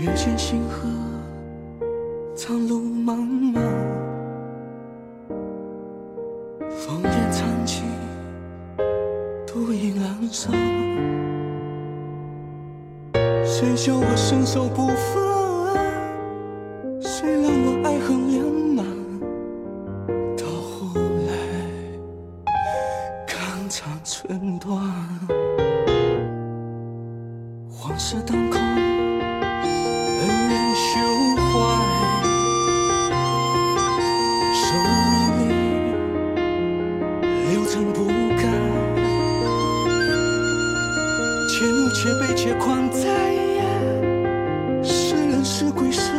月见星河，长路漫漫，烽烟残尽，独影阑珊。谁叫我身手不凡？谁让我爱恨两难？到后来，肝肠寸断，往事当空。离，流尘不改。且怒且悲且狂哉，是人是鬼是